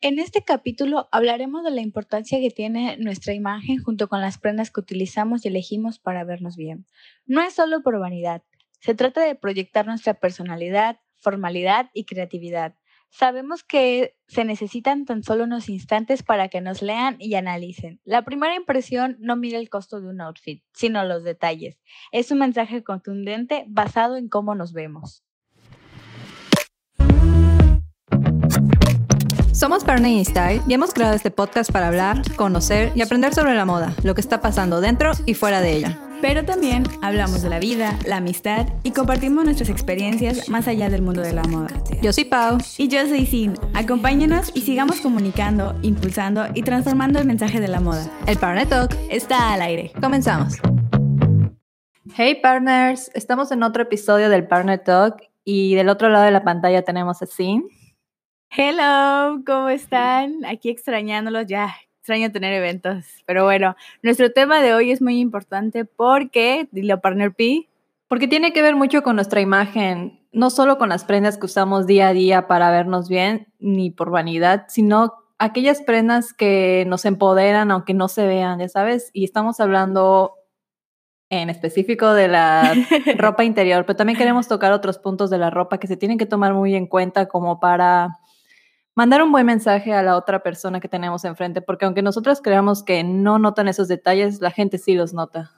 En este capítulo hablaremos de la importancia que tiene nuestra imagen junto con las prendas que utilizamos y elegimos para vernos bien. No es solo por vanidad, se trata de proyectar nuestra personalidad, formalidad y creatividad. Sabemos que se necesitan tan solo unos instantes para que nos lean y analicen. La primera impresión no mira el costo de un outfit, sino los detalles. Es un mensaje contundente basado en cómo nos vemos. Somos Partner Style y hemos creado este podcast para hablar, conocer y aprender sobre la moda, lo que está pasando dentro y fuera de ella. Pero también hablamos de la vida, la amistad y compartimos nuestras experiencias más allá del mundo de la moda. Yo soy Pau. Y yo soy Sin. Acompáñenos y sigamos comunicando, impulsando y transformando el mensaje de la moda. El Partner Talk está al aire. Comenzamos. Hey partners, estamos en otro episodio del Partner Talk y del otro lado de la pantalla tenemos a Sin. Hello, ¿cómo están? Aquí extrañándolos ya. Extraño tener eventos. Pero bueno, nuestro tema de hoy es muy importante porque, dilo partner P. Porque tiene que ver mucho con nuestra imagen, no solo con las prendas que usamos día a día para vernos bien, ni por vanidad, sino aquellas prendas que nos empoderan aunque no se vean, ya sabes. Y estamos hablando en específico de la ropa interior, pero también queremos tocar otros puntos de la ropa que se tienen que tomar muy en cuenta como para mandar un buen mensaje a la otra persona que tenemos enfrente, porque aunque nosotros creamos que no notan esos detalles, la gente sí los nota.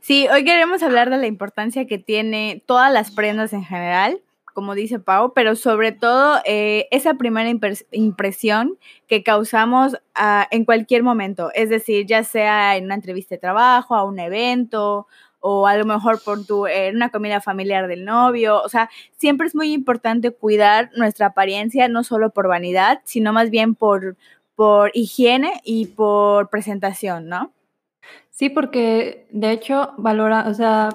Sí, hoy queremos hablar de la importancia que tiene todas las prendas en general, como dice Pau, pero sobre todo eh, esa primera impresión que causamos uh, en cualquier momento, es decir, ya sea en una entrevista de trabajo, a un evento o a lo mejor por tu, en una comida familiar del novio. O sea, siempre es muy importante cuidar nuestra apariencia, no solo por vanidad, sino más bien por, por higiene y por presentación, ¿no? Sí, porque de hecho valora, o sea,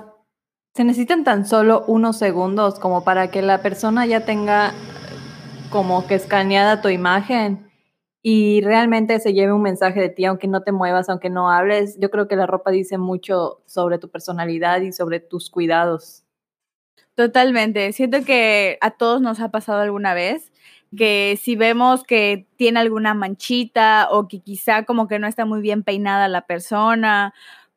se necesitan tan solo unos segundos como para que la persona ya tenga como que escaneada tu imagen y realmente se lleve un mensaje de ti, aunque no te muevas, aunque no hables. Yo creo que la ropa dice mucho sobre tu personalidad y sobre tus cuidados. Totalmente. Siento que a todos nos ha pasado alguna vez que si vemos que tiene alguna manchita o que quizá como que no está muy bien peinada la persona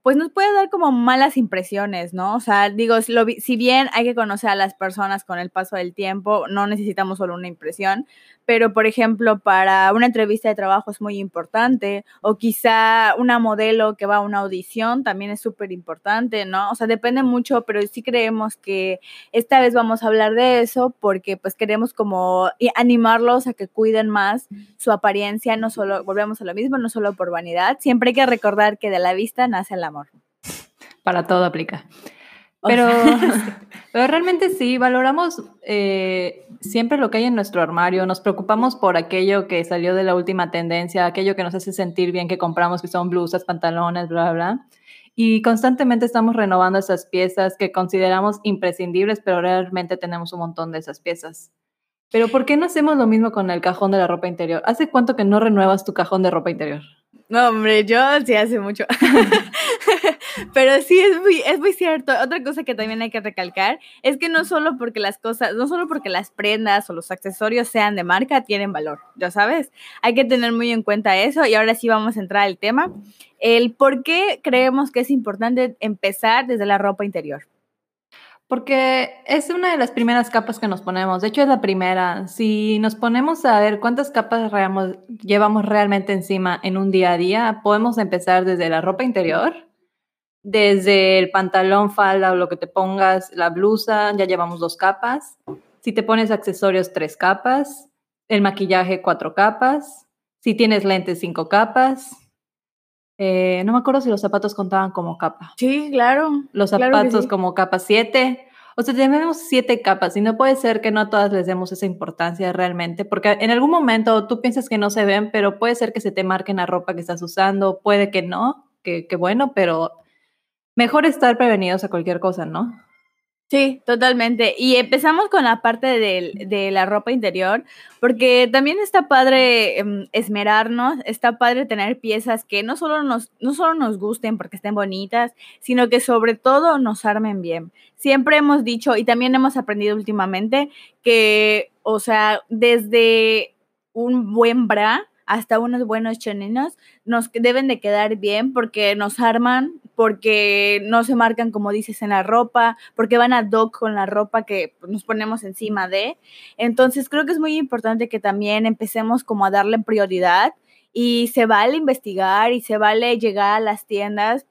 pues nos puede dar como malas impresiones, ¿no? O sea, digo, si, bien hay que conocer a las personas con el paso del tiempo, no necesitamos solo una impresión, pero por ejemplo, para una entrevista de trabajo es muy importante, o quizá una modelo que va a una audición también es súper importante, ¿no? O sea, depende mucho, pero sí creemos que esta vez vamos a hablar de eso porque pues queremos como animarlos a que cuiden más su apariencia, no solo, volvemos a lo mismo, no solo por vanidad, siempre hay que recordar que de la vista nace el amor. Para todo aplica. Pero, pero realmente sí, valoramos eh, siempre lo que hay en nuestro armario, nos preocupamos por aquello que salió de la última tendencia, aquello que nos hace sentir bien que compramos, que son blusas, pantalones, bla, bla, bla. Y constantemente estamos renovando esas piezas que consideramos imprescindibles, pero realmente tenemos un montón de esas piezas. Pero ¿por qué no hacemos lo mismo con el cajón de la ropa interior? ¿Hace cuánto que no renuevas tu cajón de ropa interior? No, hombre, yo sí hace mucho. Pero sí, es muy, es muy cierto. Otra cosa que también hay que recalcar es que no solo porque las cosas, no solo porque las prendas o los accesorios sean de marca, tienen valor, ya sabes. Hay que tener muy en cuenta eso y ahora sí vamos a entrar al tema. El por qué creemos que es importante empezar desde la ropa interior. Porque es una de las primeras capas que nos ponemos. De hecho, es la primera. Si nos ponemos a ver cuántas capas llevamos realmente encima en un día a día, podemos empezar desde la ropa interior, desde el pantalón, falda o lo que te pongas, la blusa, ya llevamos dos capas. Si te pones accesorios, tres capas. El maquillaje, cuatro capas. Si tienes lentes, cinco capas. Eh, no me acuerdo si los zapatos contaban como capa. Sí, claro. Los zapatos como capa 7. O sea, tenemos siete capas y no puede ser que no a todas les demos esa importancia realmente, porque en algún momento tú piensas que no se ven, pero puede ser que se te marquen la ropa que estás usando, puede que no, que, que bueno, pero mejor estar prevenidos a cualquier cosa, ¿no? Sí, totalmente. Y empezamos con la parte de, la ropa interior, porque también está padre em, esmerarnos, está padre tener piezas que no solo, nos, no solo nos gusten porque estén bonitas, sino que sobre todo nos armen bien. Siempre hemos dicho y también hemos aprendido últimamente que, o sea, desde un buen bra, hasta unos buenos choninos, nos deben de quedar bien porque nos arman, porque no se marcan como dices en la ropa, porque van a doc con la ropa que nos ponemos encima de. Entonces creo que es muy importante que también empecemos como a darle prioridad y se vale investigar y se vale llegar a las tiendas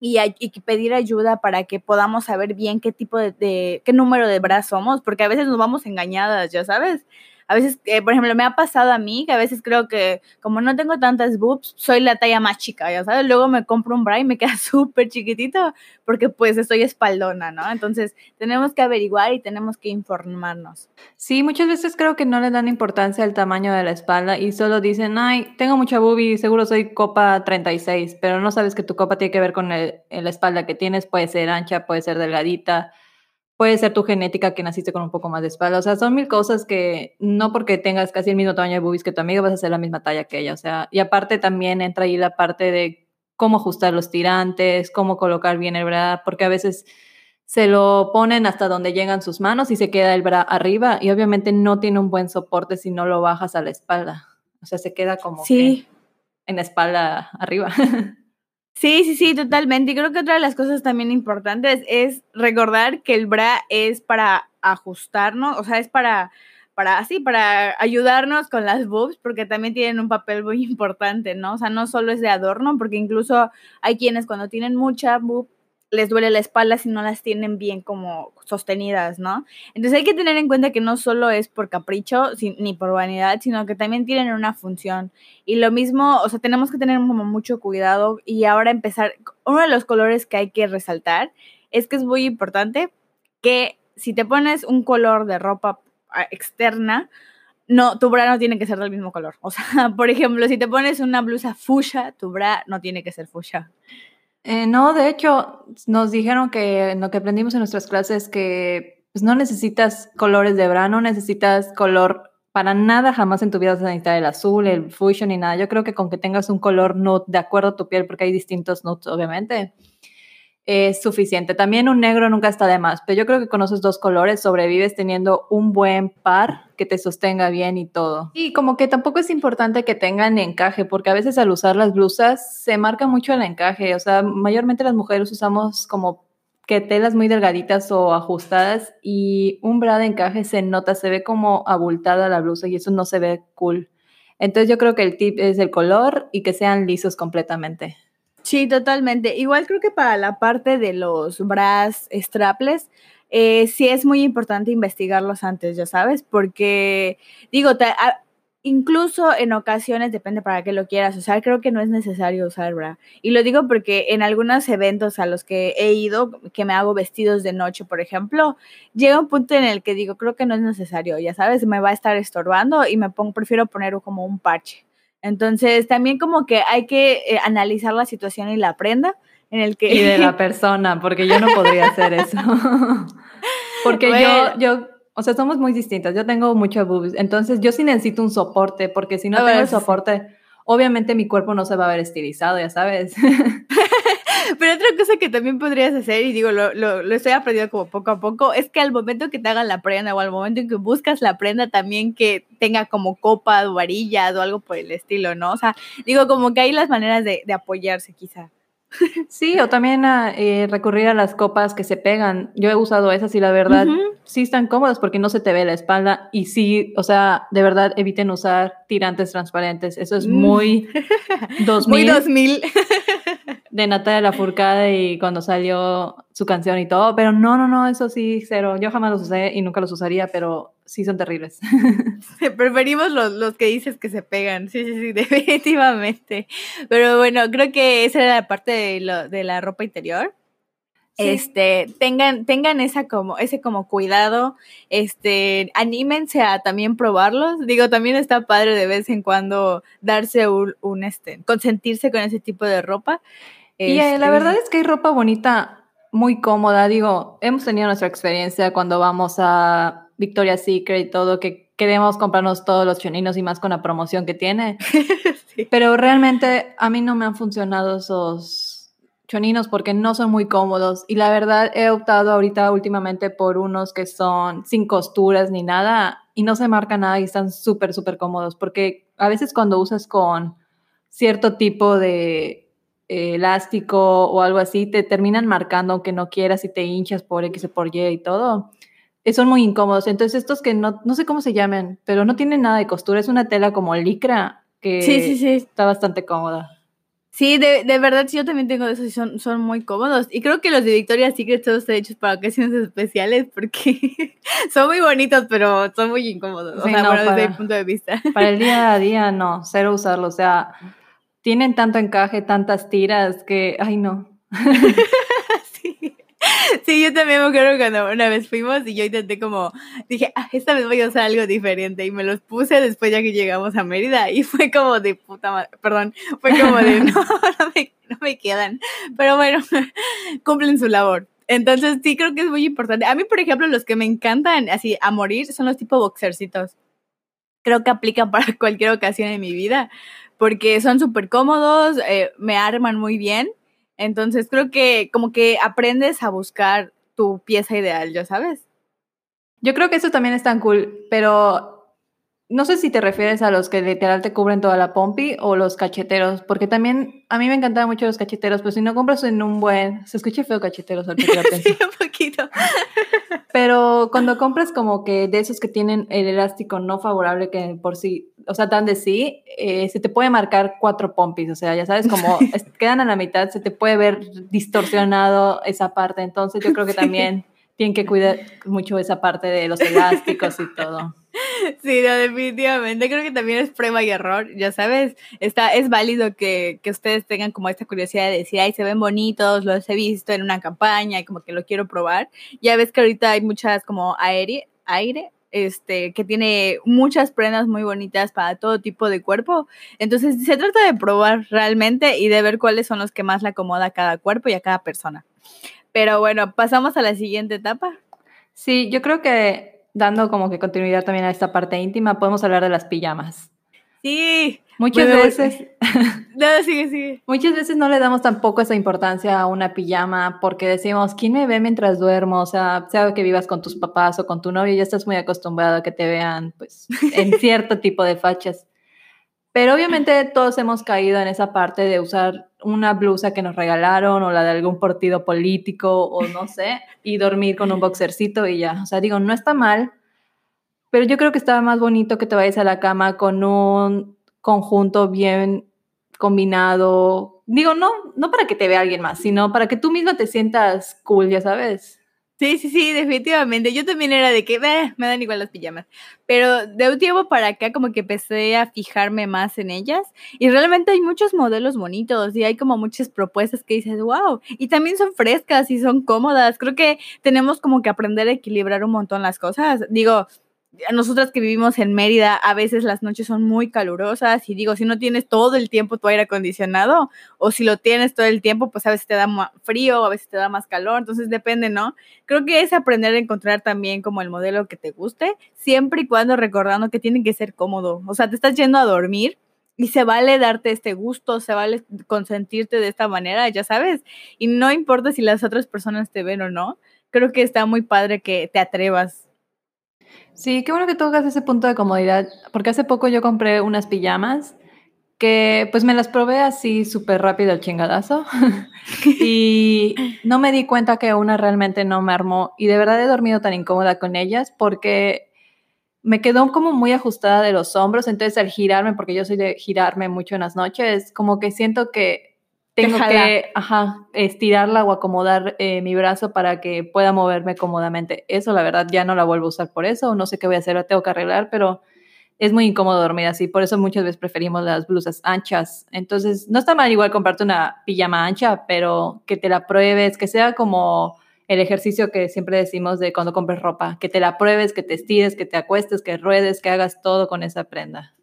y, pedir ayuda para que podamos saber bien qué tipo de, qué número de bras somos, porque a veces nos vamos engañadas, ya sabes a veces, eh, por ejemplo, me ha pasado a mí que a veces creo que como no tengo tantas boobs, soy la talla más chica, ya sabes, luego me compro un bra y me queda súper chiquitito porque pues estoy espaldona, ¿no? Entonces tenemos que averiguar y tenemos que informarnos. Sí, muchas veces creo que no le dan importancia al tamaño de la espalda y solo dicen, ay, tengo mucha boobie, seguro soy copa 36, pero no sabes que tu copa tiene que ver con la espalda que tienes, puede ser ancha, puede ser delgadita puede ser tu genética que naciste con un poco más de espalda. O sea, son mil cosas que no porque tengas casi el mismo tamaño de boobies que tu amiga vas a hacer la misma talla que ella. O sea, y aparte también entra ahí la parte de cómo ajustar los tirantes, cómo colocar bien el bra, porque a veces se lo ponen hasta donde llegan sus manos y se queda el bra arriba y obviamente no tiene un buen soporte si no lo bajas a la espalda. O sea, se queda como sí. en la espalda arriba. Sí, sí, sí, totalmente. Y creo que otra de las cosas también importantes es recordar que el bra es para ajustarnos, o sea, es para, para así, para ayudarnos con las boobs, porque también tienen un papel muy importante, ¿no? O sea, no solo es de adorno, porque incluso hay quienes cuando tienen mucha boob les duele la espalda si no las tienen bien como sostenidas, ¿no? Entonces hay que tener en cuenta que no solo es por capricho ni por vanidad, sino que también tienen una función. Y lo mismo, o sea, tenemos que tener como mucho cuidado y ahora empezar, uno de los colores que hay que resaltar es que es muy importante que si te pones un color de ropa ah, externa, no, tu bra no tiene que ser del mismo color. O sea, por ejemplo, si te pones una blusa fuchsia, tu bra no tiene que ser fuchsia. Eh, no, de hecho, nos dijeron que lo que aprendimos en nuestras clases que pues, no necesitas colores de bra, no necesitas color para nada, jamás en tu vida vas necesitar el azul, el fusion ni nada. Yo creo que con que tengas un color nude de acuerdo a tu piel, porque hay distintos nudes, obviamente, es suficiente. También un negro nunca está de más, pero yo creo que con esos dos colores sobrevives teniendo un buen par que te sostenga bien y todo. Y como que tampoco es importante que tengan encaje, porque a veces al usar las blusas se marca mucho el encaje. O sea, mayormente las mujeres usamos como que telas muy delgaditas o ajustadas y un bra de encaje se nota, se ve como abultada la blusa y eso no se ve cool. Entonces yo creo que el tip es el color y que sean lisos completamente. Sí, totalmente. Igual creo que para la parte de los bras strapless, eh, sí es muy importante investigarlos antes, ya sabes, porque digo, incluso en ocasiones depende para qué lo quieras usar, creo que no es necesario usar bra. Y lo digo porque en algunos eventos a los que he ido, que me hago vestidos de noche, por ejemplo, llega un punto en el que digo, creo que no es necesario, ya sabes, me va a estar estorbando y me pongo, prefiero poner como un parche. Entonces, también como que hay que eh, analizar la situación y la prenda en el que... Y de la persona, porque yo no podría hacer eso. porque yo, yo, o sea, somos muy distintas. Yo tengo mucho boobs, entonces yo sí necesito un soporte, porque si no tengo el soporte, obviamente mi cuerpo no se va a ver estilizado, ya sabes. Pero otra cosa que también podrías hacer, y digo, lo, lo, lo, estoy aprendiendo como poco a poco, es que al momento que te hagan la prenda o al momento en que buscas la prenda también que tenga como copa o varillas o algo por el estilo, ¿no? O sea, digo, como que hay las maneras de, de apoyarse quizá. Sí, o también a, eh, recurrir a las copas que se pegan. Yo he usado esas y la verdad sí están cómodas porque no se te ve la espalda y sí, o sea, de verdad eviten usar tirantes transparentes. Eso es muy 2000. Muy 2000. de Natalia Lafourcade y cuando salió su canción y todo, pero no, no, no, eso sí, cero. Yo jamás los usé y nunca los usaría, pero sí son terribles. Preferimos los, los que dices que se pegan, sí, sí, sí, definitivamente. Pero bueno, creo que esa era la parte de, lo, de la ropa interior. Este, tengan, tengan esa como, ese como cuidado, este, anímense a también probarlos. Digo, también está padre de vez en cuando darse un, un este, consentirse con ese tipo de ropa. Y eh, la este, verdad es que hay ropa bonita, muy cómoda. Digo, hemos tenido nuestra experiencia cuando vamos a Victoria's Secret y todo, que queremos comprarnos todos los choninos y más con la promoción que tiene. Pero realmente a mí no me han funcionado esos choninos porque no son muy cómodos. Y la verdad he optado ahorita últimamente por unos que son sin costuras ni nada y no se marca nada y están súper, súper cómodos, porque a veces cuando usas con cierto tipo de eh, elástico o algo así, te terminan marcando aunque no quieras y te hinchas por X o por Y y todo. Eh, son muy incómodos. Entonces estos que no, no sé cómo se llaman, pero no tienen nada de costura, es una tela como licra que Sí, sí, sí. está bastante cómoda. Sí, de, de verdad, sí, yo también tengo de esos y son, son muy cómodos. Y creo que los de Victoria's Secret todos están hechos para ocasiones especiales porque son muy bonitos, pero son muy incómodos. O Sí, sea, no, bueno, desde para- mi punto de vista. Para el día a día, no, cero usarlo. O sea, tienen tanto encaje, tantas tiras que, ay, no. Sí. Sí, yo también me acuerdo cuando una vez fuimos y yo intenté como, dije, ah, esta vez voy a usar algo diferente y me los puse después ya que llegamos a Mérida y fue como de puta madre, perdón, fue como de, no, no me, no me quedan, pero bueno, cumplen su labor. Entonces sí creo que es muy importante. A mí, por ejemplo, los que me encantan así a morir son los tipo boxercitos. Creo que aplican para cualquier ocasión en mi vida porque son súper cómodos, eh, me arman muy bien. Entonces creo que como que aprendes a buscar tu pieza ideal, ¿ya sabes? Yo creo que eso también es tan cool, pero no sé si te refieres a los que literal te cubren toda la pompi o los cacheteros, porque también a mí me encantaban mucho los cacheteros, pero si no compras en un buen, se escucha feo cacheteros al principio, Sí, un poquito. pero cuando compras como que de esos que tienen el elástico no favorable que por sí, o sea, dan de sí, eh, se te puede marcar cuatro pompis, o sea, ya sabes, como es- quedan a la mitad, se te puede ver distorsionado esa parte, entonces yo creo que Sí. también tienen que cuidar mucho esa parte de los elásticos y todo. Sí, no, definitivamente. Creo que también es prueba y error, ya sabes. Está, es válido que, que ustedes tengan como esta curiosidad de decir, ay, se ven bonitos, los he visto en una campaña y como que lo quiero probar. Ya ves que ahorita hay muchas como aire, aire, este, que tiene muchas prendas muy bonitas para todo tipo de cuerpo. Entonces, se trata de probar realmente y de ver cuáles son los que más le acomoda a cada cuerpo y a cada persona. Pero bueno, pasamos a la siguiente etapa. Sí, yo creo que dando como que continuidad también a esta parte íntima, podemos hablar de las pijamas. Sí. Muchas Bueno, veces, No, sigue, sigue. muchas veces no le damos tampoco esa importancia a una pijama porque decimos, ¿quién me ve mientras duermo? O sea, sea que vivas con tus papás o con tu novio, ya estás muy acostumbrado a que te vean pues en cierto tipo de fachas. Pero obviamente todos hemos caído en esa parte de usar una blusa que nos regalaron o la de algún partido político o no sé, y dormir con un boxercito y ya. O sea, digo, no está mal, pero yo creo que estaba más bonito que te vayas a la cama con un conjunto bien combinado. Digo, no, no para que te vea alguien más, sino para que tú mismo te sientas cool, ya sabes. Sí, sí, sí, definitivamente. Yo también era de que "Bah, me dan igual las pijamas. Pero de un tiempo para acá como que empecé a fijarme más en ellas. Y realmente hay muchos modelos bonitos y hay como muchas propuestas que dices, wow. Y también son frescas y son cómodas. Creo que tenemos como que aprender a equilibrar un montón las cosas. Digo, nosotras que vivimos en Mérida, a veces las noches son muy calurosas y digo, si no tienes todo el tiempo tu aire acondicionado o si lo tienes todo el tiempo, pues a veces te da frío, a veces te da más calor, entonces depende, ¿no? Creo que es aprender a encontrar también como el modelo que te guste, siempre y cuando recordando que tiene que ser cómodo. O sea, te estás yendo a dormir y se vale darte este gusto, se vale consentirte de esta manera, ya sabes. Y no importa si las otras personas te ven o no, creo que está muy padre que te atrevas. Sí, qué bueno que tocas ese punto de comodidad, porque hace poco yo compré unas pijamas que pues me las probé así súper rápido al chingadazo y no me di cuenta que una realmente no me armó y de verdad he dormido tan incómoda con ellas porque me quedó como muy ajustada de los hombros, entonces al girarme, porque yo soy de girarme mucho en las noches, como que siento que tengo que ajá, estirarla o acomodar eh, mi brazo para que pueda moverme cómodamente. Eso la verdad ya no la vuelvo a usar por eso, no sé qué voy a hacer, la tengo que arreglar, pero es muy incómodo dormir así, por eso muchas veces preferimos las blusas anchas. Entonces, no está mal igual comprarte una pijama ancha, pero que te la pruebes, que sea como el ejercicio que siempre decimos de cuando compres ropa, que te la pruebes, que te estires, que te acuestes, que ruedes, que hagas todo con esa prenda.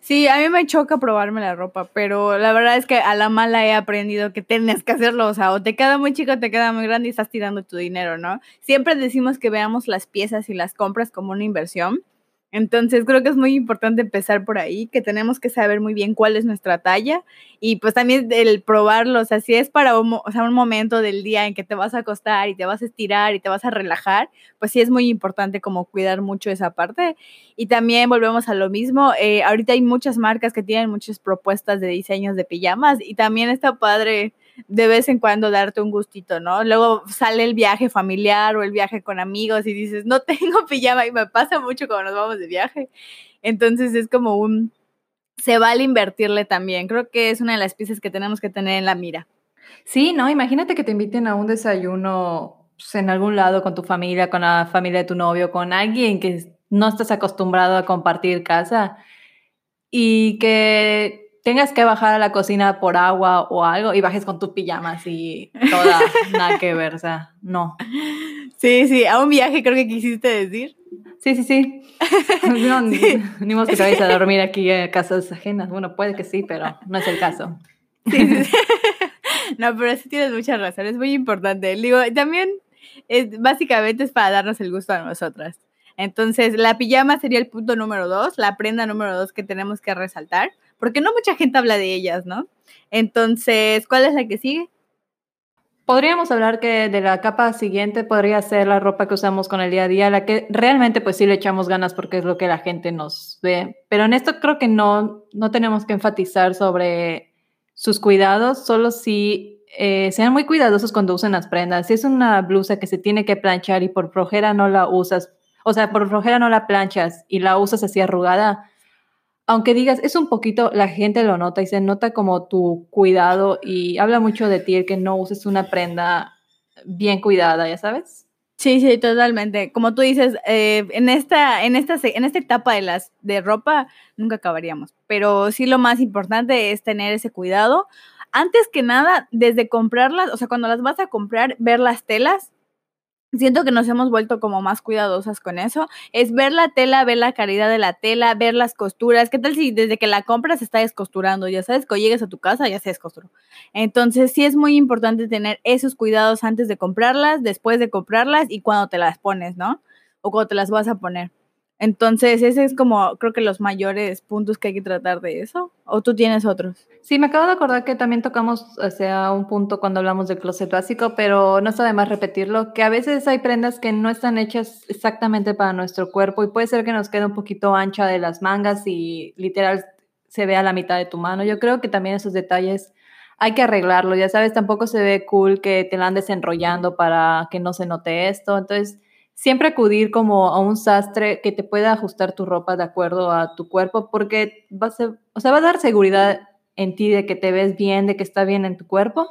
Sí, a mí me choca probarme la ropa, pero la verdad es que a la mala he aprendido que tienes que hacerlo, o sea, o te queda muy chico, te queda muy grande y estás tirando tu dinero, ¿no? Siempre decimos que veamos las piezas y las compras como una inversión, Entonces creo que es muy importante empezar por ahí, que tenemos que saber muy bien cuál es nuestra talla y pues también el probarlo, o sea, si es para un, o un momento del día en que te vas a acostar y te vas a estirar y te vas a relajar, pues sí es muy importante como cuidar mucho esa parte. Y también volvemos a lo mismo, eh, ahorita hay muchas marcas que tienen muchas propuestas de diseños de pijamas y también está padre de vez en cuando darte un gustito, ¿no? Luego sale el viaje familiar o el viaje con amigos y dices, no tengo pijama y me pasa mucho cuando nos vamos de viaje. Entonces es como un, se vale invertirle también. Creo que es una de las piezas que tenemos que tener en la mira. Sí, no, imagínate que te inviten a un desayuno pues, en algún lado con tu familia, con la familia de tu novio, con alguien que no estás acostumbrado a compartir casa y que tengas que bajar a la cocina por agua o algo y bajes con tu pijama así, toda, nada que ver, o sea, no. Sí, sí, a un viaje creo que quisiste decir. Sí, sí, sí. No, Ni, ni que te vayas a dormir aquí en casas ajenas. Bueno, puede que sí, pero no es el caso. Sí, sí, No, pero sí tienes mucha razón, es muy importante. Digo, también es, básicamente es para darnos el gusto a nosotras. Entonces, la pijama sería el punto número dos, la prenda número dos que tenemos que resaltar porque no mucha gente habla de ellas, ¿no? Entonces, ¿cuál es la que sigue? Podríamos hablar que de la capa siguiente podría ser la ropa que usamos con el día a día, la que realmente pues sí le echamos ganas porque es lo que la gente nos ve. Pero en esto creo que no, no tenemos que enfatizar sobre sus cuidados, solo si eh, sean muy cuidadosos cuando usen las prendas. Si es una blusa que se tiene que planchar y por flojera no la usas, o sea, por flojera no la planchas y la usas así arrugada, aunque digas, es un poquito, la gente lo nota y se nota como tu cuidado y habla mucho de ti el que no uses una prenda bien cuidada, ¿ya sabes? Sí, sí, totalmente. Como tú dices, eh, en, esta, en, esta, en esta etapa de, las, de ropa nunca acabaríamos, pero sí lo más importante es tener ese cuidado. Antes que nada, desde comprarlas, o sea, cuando las vas a comprar, ver las telas, Siento que nos hemos vuelto como más cuidadosas con eso. Es ver la tela, ver la calidad de la tela, ver las costuras. ¿Qué tal si desde que la compras está descosturando? Ya sabes, cuando llegues a tu casa ya se descosturó. Entonces sí es muy importante tener esos cuidados antes de comprarlas, después de comprarlas y cuando te las pones, ¿no? O cuando te las vas a poner. Entonces, ese es como, creo que los mayores puntos que hay que tratar de eso. ¿O tú tienes otros? Sí, me acabo de acordar que también tocamos hacia un punto cuando hablamos del closet básico, pero no está de más repetirlo, que a veces hay prendas que no están hechas exactamente para nuestro cuerpo y puede ser que nos quede un poquito ancha de las mangas y literal se vea la mitad de tu mano. Yo creo que también esos detalles hay que arreglarlo. Ya sabes, tampoco se ve cool que te la andes enrollando para que no se note esto. Entonces, siempre acudir como a un sastre que te pueda ajustar tu ropa de acuerdo a tu cuerpo, porque va a, va a dar seguridad en ti de que te ves bien, de que está bien en tu cuerpo.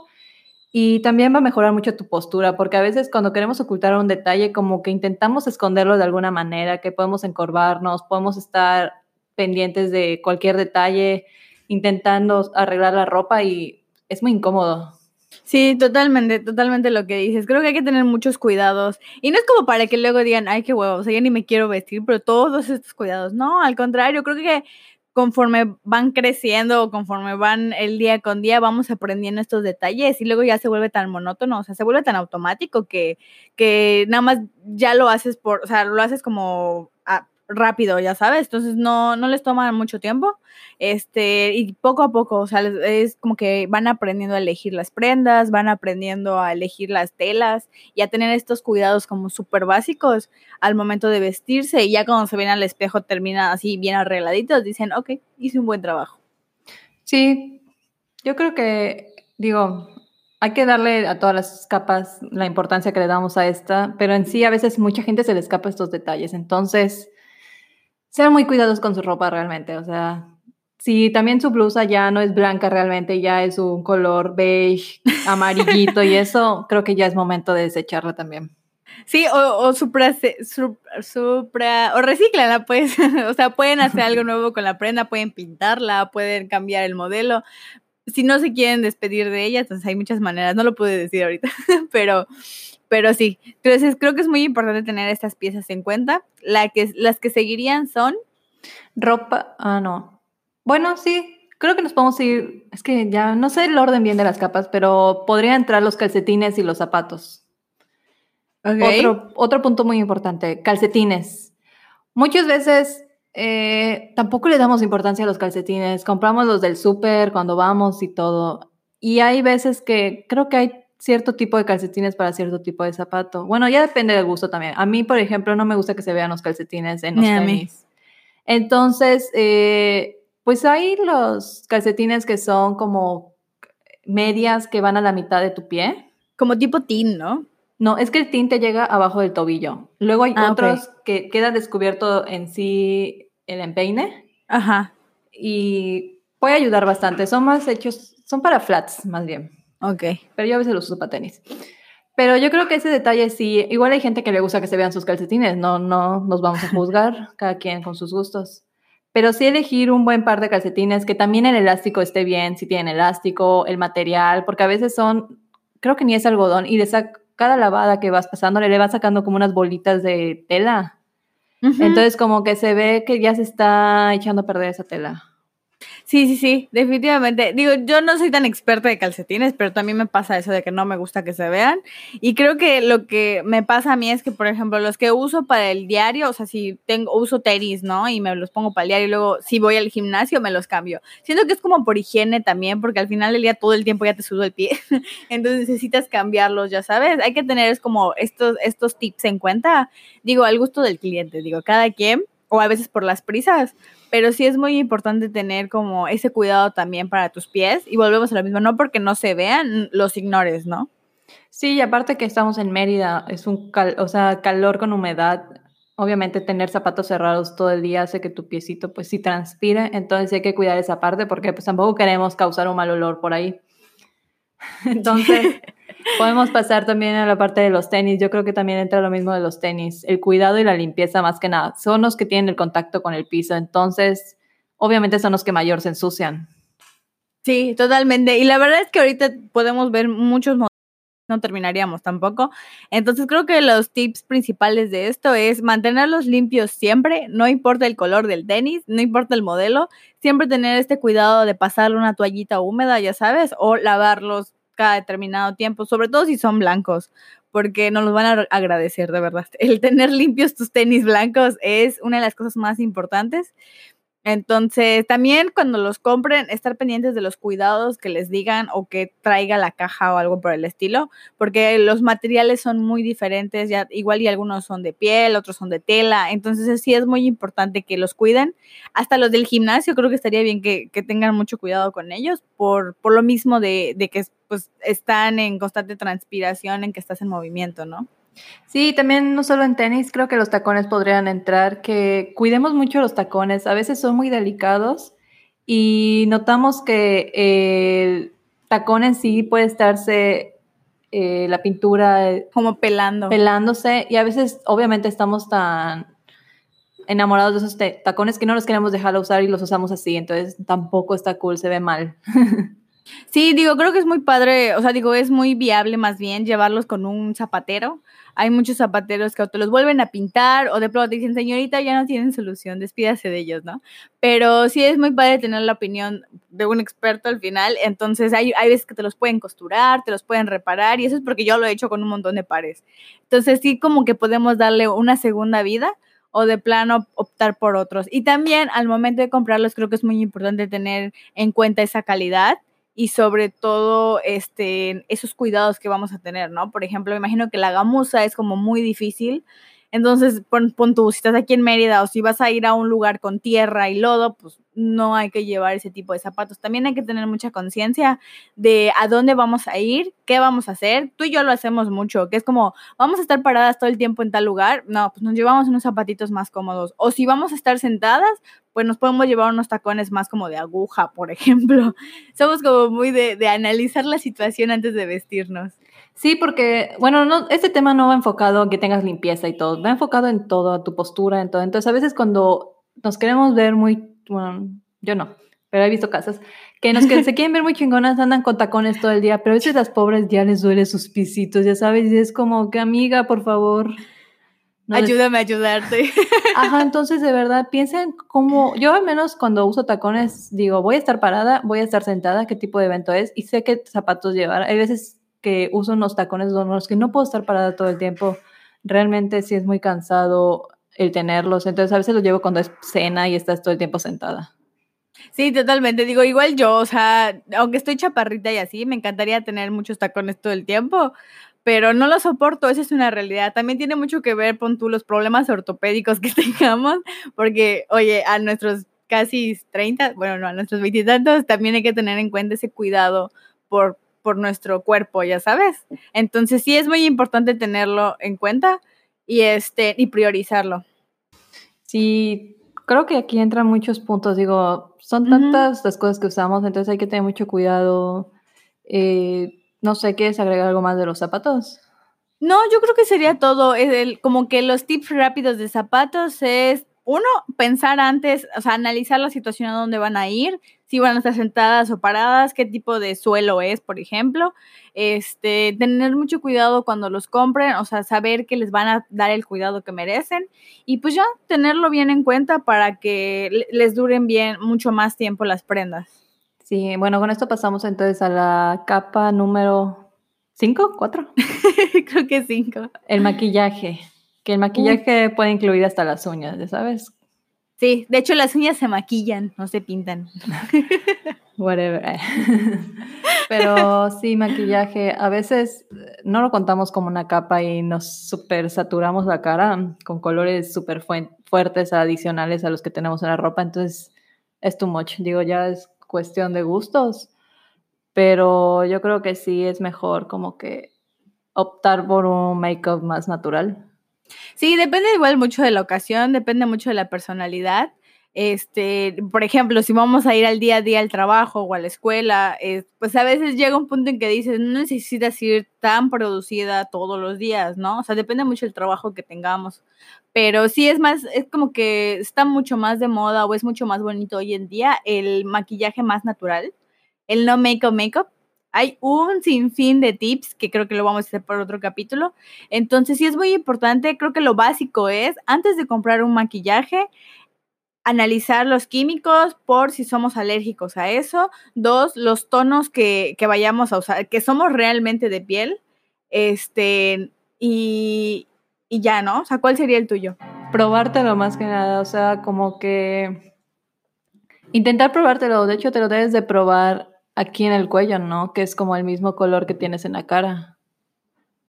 Y también va a mejorar mucho tu postura, porque a veces cuando queremos ocultar un detalle, como que intentamos esconderlo de alguna manera, que podemos encorvarnos, podemos estar pendientes de cualquier detalle, intentando arreglar la ropa y es muy incómodo. Sí, totalmente, totalmente lo que dices. Creo que hay que tener muchos cuidados. Y no es como para que luego digan, ay, qué huevo, o sea, ya ni me quiero vestir, pero todos estos cuidados. No, al contrario, creo que conforme van creciendo o conforme van el día con día, vamos aprendiendo estos detalles y luego ya se vuelve tan monótono, o sea, se vuelve tan automático que, que nada más ya lo haces por, o sea, lo haces como rápido, ya sabes, entonces no, no les toma mucho tiempo, este, y poco a poco, o sea, es como que van aprendiendo a elegir las prendas, van aprendiendo a elegir las telas y a tener estos cuidados como súper básicos al momento de vestirse y ya cuando se ven al espejo terminan así bien arregladitos, dicen, ok, hice un buen trabajo. Sí, yo creo que, digo, hay que darle a todas las capas la importancia que le damos a esta, pero en sí a veces mucha gente se le escapa estos detalles, entonces sean muy cuidadosos con su ropa realmente. O sea, si también su blusa ya no es blanca realmente, ya es un color beige, amarillito y eso, creo que ya es momento de desecharla también. Sí, o, o supra, supra, o reciclala, pues. o sea, pueden hacer algo nuevo con la prenda, pueden pintarla, pueden cambiar el modelo. Si no se quieren despedir de ella, entonces hay muchas maneras, no lo puedo decir ahorita, pero pero sí, entonces creo que es muy importante tener estas piezas en cuenta. La que, las que seguirían son... Ropa, ah, no. Bueno, sí, creo que nos podemos ir, es que ya no sé el orden bien de las capas, pero podría entrar los calcetines y los zapatos. Otro, otro punto muy importante, calcetines. Muchas veces Eh, tampoco le damos importancia a los calcetines. Compramos los del súper cuando vamos y todo. Y hay veces que creo que hay cierto tipo de calcetines para cierto tipo de zapato. Bueno, ya depende del gusto también. A mí, por ejemplo, no me gusta que se vean los calcetines en los Ni tenis. Entonces, eh, pues hay los calcetines que son como medias que van a la mitad de tu pie. Como tipo teen, ¿no? No, es que el tinte llega abajo del tobillo. Luego hay Ah, otros que queda descubierto en sí el empeine Ajá. y puede ayudar bastante. Son más hechos, son para flats más bien, Ok. pero yo a veces los uso para tenis. Pero yo creo que ese detalle sí, igual hay gente que le gusta que se vean sus calcetines, no, no nos vamos a juzgar, cada quien con sus gustos. Pero sí elegir un buen par de calcetines, que también el elástico esté bien, si tienen elástico, el material, porque a veces son, creo que ni es algodón, y de esa, cada lavada que vas pasándole le vas sacando como unas bolitas de tela. Ujú. Entonces como que se ve que ya se está echando a perder esa tela. Sí, sí, sí, definitivamente. Digo, yo no soy tan experta de calcetines, pero también me pasa eso de que no me gusta que se vean. Y creo que lo que me pasa a mí es que, por ejemplo, los que uso para el diario, o sea, si tengo, uso tenis, ¿no? Y me los pongo para el diario y luego si voy al gimnasio me los cambio. Siento que es como por higiene también, porque al final del día todo el tiempo ya te sudo el pie. Entonces necesitas cambiarlos, ya sabes. Hay que tener es como estos, estos tips en cuenta. Digo, al gusto del cliente, digo, cada quien, o a veces por las prisas pero sí es muy importante tener como ese cuidado también para tus pies y volvemos a lo mismo, no porque no se vean, los ignores, ¿no? Sí, y aparte que estamos en Mérida, es un cal- o sea, calor con humedad. Obviamente tener zapatos cerrados todo el día hace que tu piecito pues sí transpire, entonces hay que cuidar esa parte porque pues tampoco queremos causar un mal olor por ahí. Entonces, podemos pasar también a la parte de los tenis. Yo creo que también entra lo mismo de los tenis, el cuidado y la limpieza más que nada. Son los que tienen el contacto con el piso, entonces obviamente son los que mayor se ensucian. Sí, totalmente. Y la verdad es que ahorita podemos ver muchos modelos, no terminaríamos tampoco. Entonces creo que los tips principales de esto es mantenerlos limpios siempre, no importa el color del tenis, no importa el modelo, siempre tener este cuidado de pasarle una toallita húmeda, ya sabes, o lavarlos cada determinado tiempo, sobre todo si son blancos, porque nos los van a agradecer de verdad. El tener limpios tus tenis blancos es una de las cosas más importantes. Entonces, también cuando los compren, estar pendientes de los cuidados que les digan o que traiga la caja o algo por el estilo, porque los materiales son muy diferentes, ya igual y algunos son de piel, otros son de tela, entonces sí es muy importante que los cuiden. Hasta los del gimnasio creo que estaría bien que, que tengan mucho cuidado con ellos, por, por lo mismo de, de que pues, están en constante transpiración, en que estás en movimiento, ¿no? Sí, también no solo en tenis, creo que los tacones podrían entrar, que cuidemos mucho los tacones, a veces son muy delicados y notamos que el tacón en sí puede estarse eh, la pintura eh, Como pelando. pelándose y a veces obviamente estamos tan enamorados de esos tacones que no los queremos dejar de usar y los usamos así, entonces tampoco está cool, se ve mal. Sí, digo, creo que es muy padre, o sea, digo, es muy viable más bien llevarlos con un zapatero. Hay muchos zapateros que te los vuelven a pintar o de pronto te dicen, señorita, ya no tienen solución, despídase de ellos, ¿no? Pero sí es muy padre tener la opinión de un experto al final, entonces hay, hay veces que te los pueden costurar, te los pueden reparar y eso es porque yo lo he hecho con un montón de pares. Entonces sí como que podemos darle una segunda vida o de plano optar por otros. Y también al momento de comprarlos creo que es muy importante tener en cuenta esa calidad y sobre todo este, esos cuidados que vamos a tener, ¿no? Por ejemplo, me imagino que la gamuza es como muy difícil. Entonces, pon, pon tú, si estás aquí en Mérida o si vas a ir a un lugar con tierra y lodo, pues no hay que llevar ese tipo de zapatos. También hay que tener mucha conciencia de a dónde vamos a ir, qué vamos a hacer. Tú y yo lo hacemos mucho, que es como, vamos a estar paradas todo el tiempo en tal lugar. No, pues nos llevamos unos zapatitos más cómodos. O si vamos a estar sentadas, pues nos podemos llevar unos tacones más como de aguja, por ejemplo. Somos como muy de, de analizar la situación antes de vestirnos. Sí, porque, bueno, no, este tema no va enfocado en que tengas limpieza y todo, va enfocado en todo, a tu postura, en todo. Entonces, a veces cuando nos queremos ver muy, bueno, yo no, pero he visto casas que nos que se quieren ver muy chingonas, andan con tacones todo el día, pero a veces las pobres ya les duele sus pisitos, ya sabes, y es como que amiga, por favor. no les- Ayúdame a ayudarte. Ajá, entonces de verdad piensen cómo, yo al menos cuando uso tacones digo, voy a estar parada, voy a estar sentada, qué tipo de evento es y sé qué zapatos llevar. Hay veces que uso unos tacones con los que no puedo estar parada todo el tiempo. Realmente sí es muy cansado el tenerlos. Entonces a veces los llevo cuando es cena y estás todo el tiempo sentada. Sí, totalmente. Digo, igual yo, o sea, aunque estoy chaparrita y así, me encantaría tener muchos tacones todo el tiempo, pero no lo soporto, esa es una realidad. También tiene mucho que ver con tú los problemas ortopédicos que tengamos, porque, oye, a nuestros casi 30, bueno, no, a nuestros veintitantos, también hay que tener en cuenta ese cuidado por, por nuestro cuerpo, ya sabes. Entonces sí es muy importante tenerlo en cuenta y, este, y priorizarlo. Sí, creo que aquí entran muchos puntos. Digo, son tantas las cosas que usamos, entonces hay que tener mucho cuidado. Eh, no sé, ¿quieres agregar algo más de los zapatos? No, yo creo que sería todo. El, como que los tips rápidos de zapatos es, uno, pensar antes, o sea, analizar la situación a dónde van a ir, si van a estar sentadas o paradas, qué tipo de suelo es, por ejemplo. Este, tener mucho cuidado cuando los compren, o sea, saber que les van a dar el cuidado que merecen y pues ya tenerlo bien en cuenta para que les duren bien mucho más tiempo las prendas. Sí, bueno, con esto pasamos entonces a la capa número 5, 4. Creo que 5. El maquillaje, que el maquillaje puede incluir hasta las uñas, ¿ya sabes? Sí, de hecho las uñas se maquillan, no se pintan. Whatever. Pero sí, maquillaje. A veces eh, no lo contamos como una capa y nos super saturamos la cara con colores súper fuertes adicionales a los que tenemos en la ropa. Entonces es too much. Digo, ya es cuestión de gustos. Pero yo creo que sí es mejor como que optar por un make-up más natural. Sí, depende igual mucho de la ocasión, depende mucho de la personalidad. Este, por ejemplo, si vamos a ir al día a día al trabajo o a la escuela, eh, pues a veces llega un punto en que dices, no necesitas ir tan producida todos los días, ¿no? O sea, depende mucho del trabajo que tengamos. Pero sí es más, es como que está mucho más de moda o es mucho más bonito hoy en día el maquillaje más natural, el no make-up make-up hay un sinfín de tips que creo que lo vamos a hacer por otro capítulo. Entonces, sí es muy importante, creo que lo básico es, antes de comprar un maquillaje, analizar los químicos por si somos alérgicos a eso. Dos, los tonos que, vayamos a usar, que somos realmente de piel. Este, y, y ya, ¿no? O sea, ¿cuál sería el tuyo? Probártelo más que nada, o sea, como que intentar probártelo, de hecho te lo debes de probar aquí en el cuello, ¿no? Que es como el mismo color que tienes en la cara.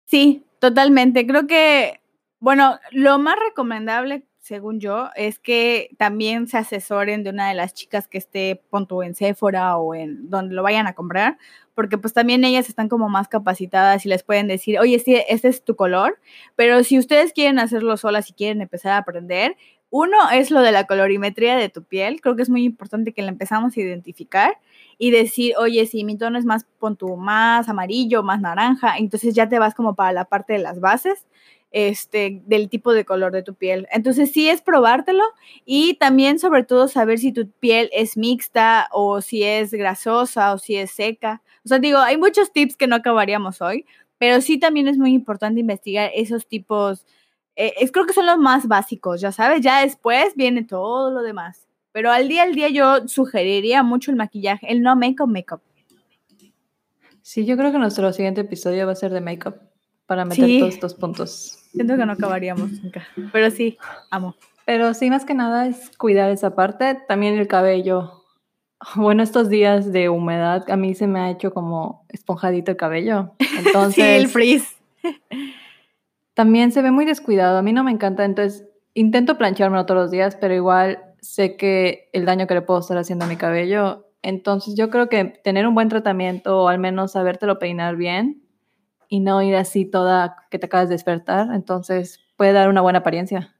Sí, totalmente. Creo que, bueno, lo más recomendable, según yo, es que también se asesoren de una de las chicas que esté, punto en Sephora o en donde lo vayan a comprar, porque pues también ellas están como más capacitadas y les pueden decir, oye, sí, este es tu color, pero si ustedes quieren hacerlo solas y quieren empezar a aprender, uno es lo de la colorimetría de tu piel, creo que es muy importante que la empezamos a identificar y decir, oye, si mi tono es más, pon más amarillo, más naranja, entonces ya te vas como para la parte de las bases este, del tipo de color de tu piel. Entonces sí es probártelo y también sobre todo saber si tu piel es mixta o si es grasosa o si es seca. O sea, digo, hay muchos tips que no acabaríamos hoy, pero sí también es muy importante investigar esos tipos eh, es, creo que son los más básicos, ya sabes, ya después viene todo lo demás. Pero al día al día yo sugeriría mucho el maquillaje, el no make-up, make-up. Sí, yo creo que nuestro siguiente episodio va a ser de make-up para meter todos estos puntos. Siento que no acabaríamos nunca, pero sí, amo. Pero sí, más que nada es cuidar esa parte. También el cabello. Bueno, estos días de humedad a mí se me ha hecho como esponjadito el cabello. Entonces, sí, el frizz también se ve muy descuidado. A mí no me encanta, entonces intento planchármelo todos los días, pero igual sé que el daño que le puedo estar haciendo a mi cabello. Entonces yo creo que tener un buen tratamiento o al menos sabértelo peinar bien y no ir así toda que te acabas de despertar, entonces puede dar una buena apariencia.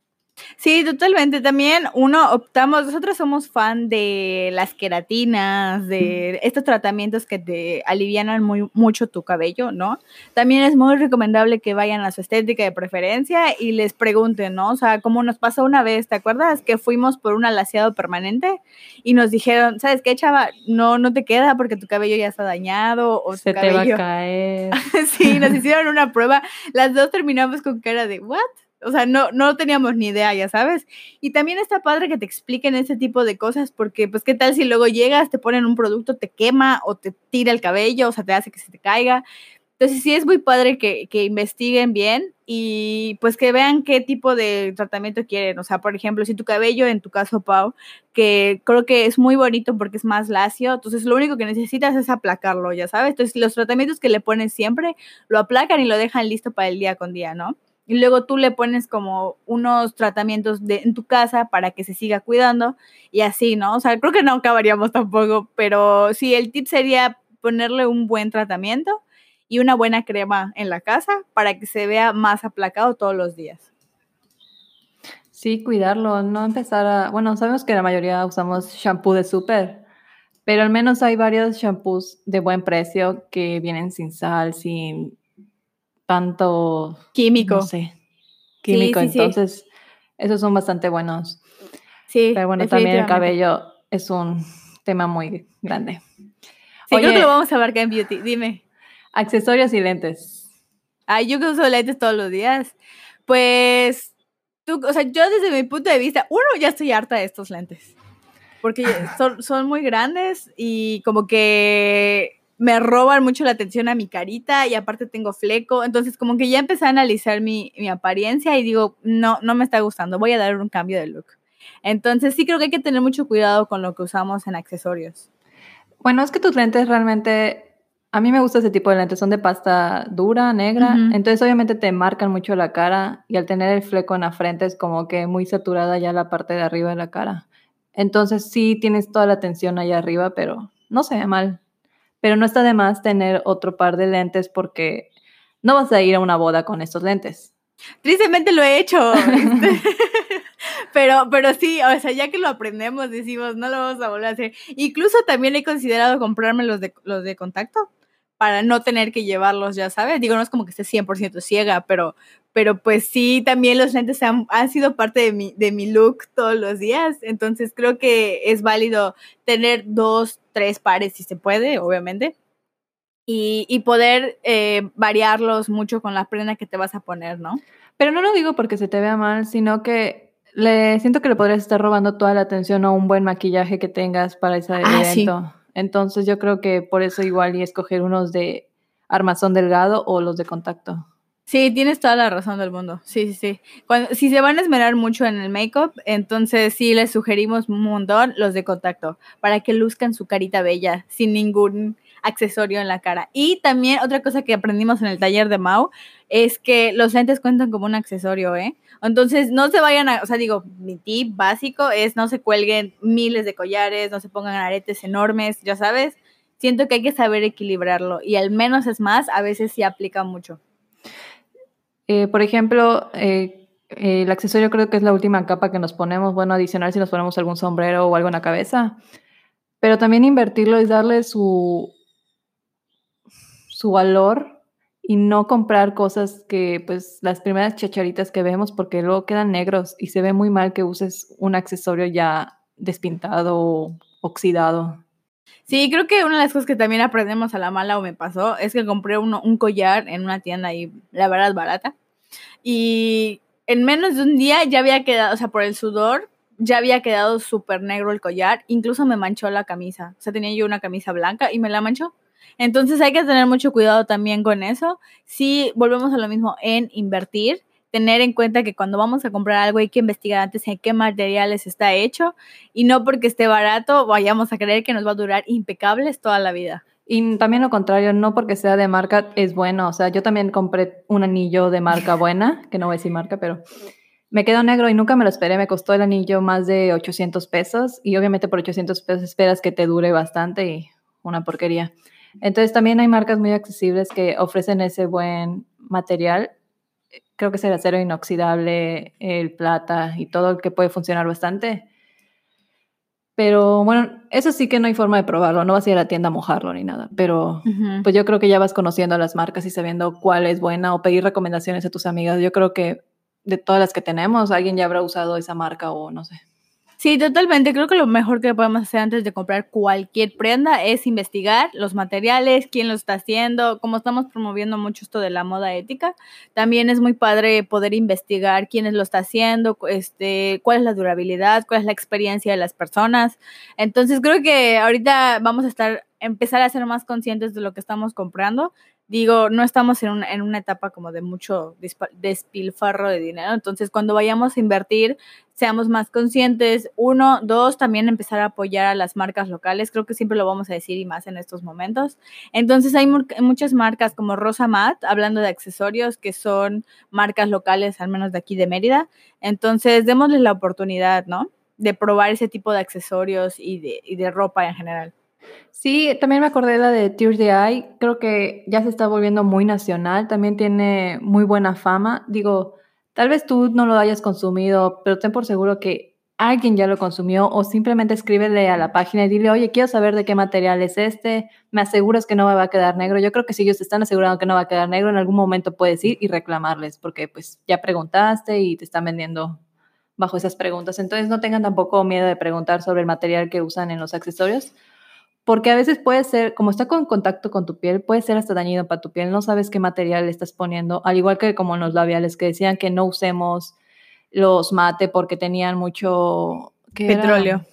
Sí, totalmente. También uno optamos, nosotros somos fan de las queratinas, de estos tratamientos que te alivianan muy, mucho tu cabello, ¿no? También es muy recomendable que vayan a su estética de preferencia y les pregunten, ¿no? O sea, como nos pasó una vez, ¿te acuerdas? Que fuimos por un alaciado permanente y nos dijeron, ¿sabes qué, chava? No, no te queda porque tu cabello ya está dañado o Se te va a caer. sí, nos hicieron una prueba. Las dos terminamos con cara de, ¿what? O sea, no, no teníamos ni idea, ya sabes. Y también está padre que te expliquen ese tipo de cosas, porque pues qué tal si luego llegas, te ponen un producto, te quema o te tira el cabello, o sea, te hace que se te caiga. Entonces sí es muy padre que, que, investiguen bien y pues que vean qué tipo de tratamiento quieren. O sea, por ejemplo, si tu cabello, en tu caso, Pau, que creo que es muy bonito porque es más lacio, entonces lo único que necesitas es aplacarlo, ya sabes. Entonces los tratamientos que le ponen siempre lo aplacan y lo dejan listo para el día con día, ¿no? Y luego tú le pones como unos tratamientos en tu casa para que se siga cuidando y así, ¿no? O sea, creo que no acabaríamos tampoco, pero sí, el tip sería ponerle un buen tratamiento y una buena crema en la casa para que se vea más aplacado todos los días. Sí, cuidarlo, no empezar a, bueno, sabemos que la mayoría usamos shampoo de súper, pero al menos hay varios shampoos de buen precio que vienen sin sal, sin tanto químico. No sé, químico, entonces esos son bastante buenos. Sí. Pero bueno, también el cabello es un tema muy grande. Sí, creo que lo vamos a abarcar en beauty, dime. Accesorios y lentes. Ay, yo que uso lentes todos los días. Pues, tú, o sea, yo desde mi punto de vista, uno, ya estoy harta de estos lentes. Porque son, son muy grandes y como que me roban mucho la atención a mi carita y aparte tengo fleco. Entonces, como que ya empecé a analizar mi, mi apariencia y digo, no, no me está gustando, voy a dar un cambio de look. Entonces, sí creo que hay que tener mucho cuidado con lo que usamos en accesorios. Bueno, es que tus lentes realmente a mí me gusta ese tipo de lentes, son de pasta dura, negra, entonces obviamente te marcan mucho la cara y al tener el fleco en la frente es como que muy saturada ya la parte de arriba de la cara. Entonces sí tienes toda la tensión allá arriba, pero no se ve mal. Pero no está de más tener otro par de lentes porque no vas a ir a una boda con estos lentes. Tristemente lo he hecho. pero, pero sí, o sea, ya que lo aprendemos, decimos, no lo vamos a volver a hacer. Incluso también he considerado comprarme los de, los de contacto para no tener que llevarlos, ya sabes. Digo, no es como que esté 100% ciega, pero, pero pues sí, también los lentes han, han, sido parte de mi, de mi look todos los días. Entonces creo que es válido tener dos, tres pares si se puede, obviamente. Y, y poder eh, variarlos mucho con la prenda que te vas a poner, ¿no? Pero no lo digo porque se te vea mal, sino que le siento que le podrías estar robando toda la atención a un buen maquillaje que tengas para ese ah, evento. Entonces yo creo que por eso igual y escoger unos de armazón delgado o los de contacto. Sí, tienes toda la razón del mundo. Sí, sí, sí. Cuando, si se van a esmerar mucho en el make-up, entonces sí les sugerimos un montón los de contacto para que luzcan su carita bella sin ningún accesorio en la cara. Y también otra cosa que aprendimos en el taller de Mau es que los lentes cuentan como un accesorio, ¿eh? Entonces, no se vayan a, o sea, digo, mi tip básico es no se cuelguen miles de collares, no se pongan aretes enormes, ya sabes. Siento que hay que saber equilibrarlo y al menos es más, a veces sí aplica mucho. Eh, por ejemplo, eh, el accesorio creo que es la última capa que nos ponemos, bueno, adicional si nos ponemos algún sombrero o algo en la cabeza, pero también invertirlo es darle su, su valor y no comprar cosas que, pues, las primeras chacharitas que vemos, porque luego quedan negros y se ve muy mal que uses un accesorio ya despintado o oxidado. Sí, creo que una de las cosas que también aprendemos a la mala o me pasó es que compré un collar en una tienda y la verdad barata. Y en menos de un día ya había quedado, o sea, por el sudor, ya había quedado súper negro el collar. Incluso me manchó la camisa. O sea, tenía yo una camisa blanca y me la manchó. Entonces hay que tener mucho cuidado también con eso. Si volvemos a lo mismo en invertir, tener en cuenta que cuando vamos a comprar algo hay que investigar antes en qué materiales está hecho y no porque esté barato vayamos a creer que nos va a durar impecables toda la vida. Y también lo contrario, no porque sea de marca es bueno. O sea, yo también compré un anillo de marca buena, que no voy a decir marca, pero me quedó negro y nunca me lo esperé. Me costó el anillo más de 800 pesos y obviamente por 800 pesos esperas que te dure bastante y una porquería. Entonces también hay marcas muy accesibles que ofrecen ese buen material. Creo que es el acero inoxidable, el plata y todo el que puede funcionar bastante. Pero bueno, eso sí que no hay forma de probarlo, no vas a ir a la tienda a mojarlo ni nada, pero pues yo creo que ya vas conociendo a las marcas y sabiendo cuál es buena o pedir recomendaciones a tus amigas. Yo creo que de todas las que tenemos, alguien ya habrá usado esa marca o no sé. Sí, totalmente. Creo que lo mejor que podemos hacer antes de comprar cualquier prenda es investigar los materiales, quién lo está haciendo, como estamos promoviendo mucho esto de la moda ética. También es muy padre poder investigar quiénes lo está haciendo, este, cuál es la durabilidad, cuál es la experiencia de las personas. Entonces creo que ahorita vamos a estar empezar a ser más conscientes de lo que estamos comprando digo, no estamos en, en una etapa como de mucho despilfarro de dinero, entonces cuando vayamos a invertir, seamos más conscientes. Uno, dos, también empezar a apoyar a las marcas locales, creo que siempre lo vamos a decir y más en estos momentos. Entonces hay muchas marcas como Rosa Mat, hablando de accesorios, que son marcas locales, al menos de aquí de Mérida. Entonces, démosles la oportunidad, ¿no? De probar ese tipo de accesorios y de, y de ropa en general. Sí, también me acordé de la de Tears the Eye. Creo que ya se está volviendo muy nacional. También tiene muy buena fama. Digo, tal vez tú no lo hayas consumido, pero ten por seguro que alguien ya lo consumió o simplemente escríbele a la página y dile, oye, quiero saber de qué material es este. Me aseguras que no me va a quedar negro. Yo creo que si ellos están asegurando que no va a quedar negro, en algún momento puedes ir y reclamarles porque pues ya preguntaste y te están vendiendo bajo esas preguntas. Entonces no tengan tampoco miedo de preguntar sobre el material que usan en los accesorios porque a veces puede ser, como está con contacto con tu piel, puede ser hasta dañino para tu piel, no sabes qué material le estás poniendo, al igual que como los labiales que decían que no usemos los mate porque tenían mucho petróleo.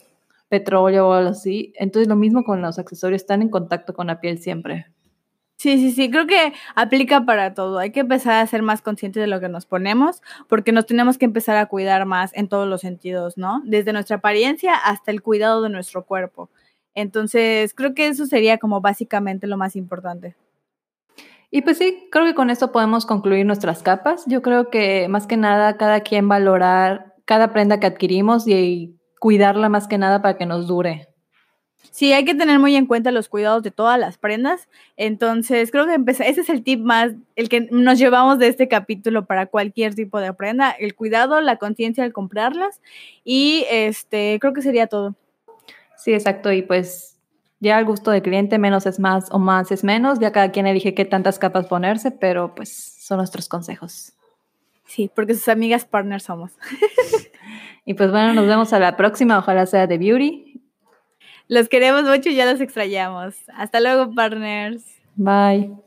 Petróleo o algo así. Entonces lo mismo con los accesorios, están en contacto con la piel siempre. Sí, sí, sí, creo que aplica para todo. Hay que empezar a ser más conscientes de lo que nos ponemos, porque nos tenemos que empezar a cuidar más en todos los sentidos, ¿no? Desde nuestra apariencia hasta el cuidado de nuestro cuerpo. Entonces, creo que eso sería como básicamente lo más importante. Y pues sí, creo que con esto podemos concluir nuestras capas. Yo creo que más que nada cada quien valorar cada prenda que adquirimos y cuidarla más que nada para que nos dure. Sí, hay que tener muy en cuenta los cuidados de todas las prendas. Entonces, creo que ese es el tip más, el que nos llevamos de este capítulo para cualquier tipo de prenda, el cuidado, la conciencia al comprarlas y este, creo que sería todo. Sí, exacto. Y pues ya al gusto del cliente, menos es más o más es menos. Ya cada quien elige qué tantas capas ponerse, pero pues son nuestros consejos. Sí, porque sus amigas partners somos. y pues bueno, nos vemos a la próxima. Ojalá sea de Beauty. Los queremos mucho y ya los extrañamos. Hasta luego, partners. Bye.